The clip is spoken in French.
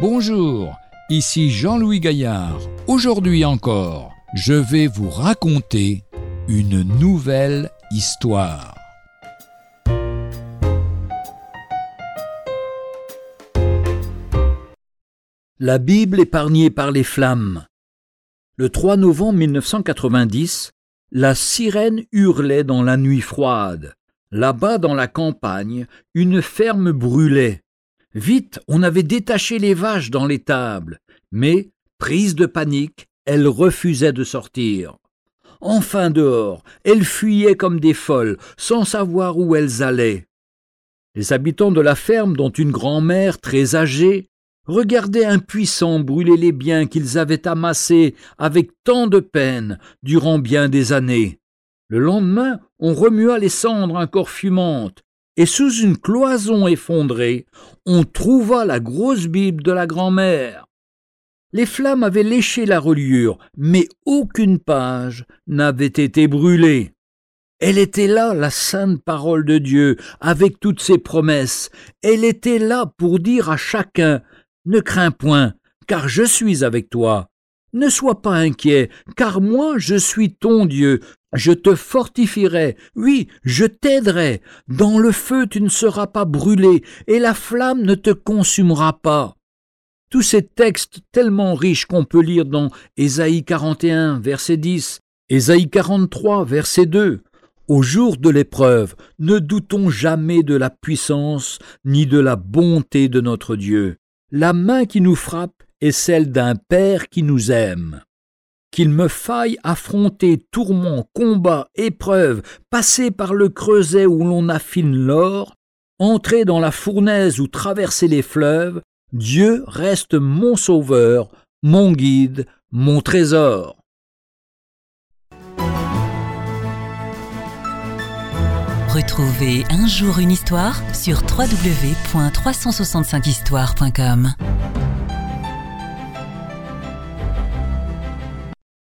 Bonjour, ici Jean-Louis Gaillard. Aujourd'hui encore, je vais vous raconter une nouvelle histoire. La Bible épargnée par les flammes. Le 3 novembre 1990, la sirène hurlait dans la nuit froide. Là-bas dans la campagne, une ferme brûlait. Vite, on avait détaché les vaches dans l'étable, mais, prise de panique, elles refusaient de sortir. Enfin dehors, elles fuyaient comme des folles, sans savoir où elles allaient. Les habitants de la ferme, dont une grand-mère très âgée, regardaient impuissants brûler les biens qu'ils avaient amassés avec tant de peine durant bien des années. Le lendemain, on remua les cendres encore fumantes, et sous une cloison effondrée, on trouva la grosse Bible de la grand-mère. Les flammes avaient léché la reliure, mais aucune page n'avait été brûlée. Elle était là, la sainte parole de Dieu, avec toutes ses promesses. Elle était là pour dire à chacun Ne crains point, car je suis avec toi. Ne sois pas inquiet, car moi je suis ton Dieu, je te fortifierai, oui, je t'aiderai. Dans le feu tu ne seras pas brûlé, et la flamme ne te consumera pas. Tous ces textes tellement riches qu'on peut lire dans Ésaïe 41, verset 10, Ésaïe 43, verset 2. Au jour de l'épreuve, ne doutons jamais de la puissance ni de la bonté de notre Dieu. La main qui nous frappe est celle d'un Père qui nous aime. Qu'il me faille affronter tourments, combats, épreuves, passer par le creuset où l'on affine l'or, entrer dans la fournaise ou traverser les fleuves, Dieu reste mon sauveur, mon guide, mon trésor. Retrouvez un jour une histoire sur www.365histoire.com.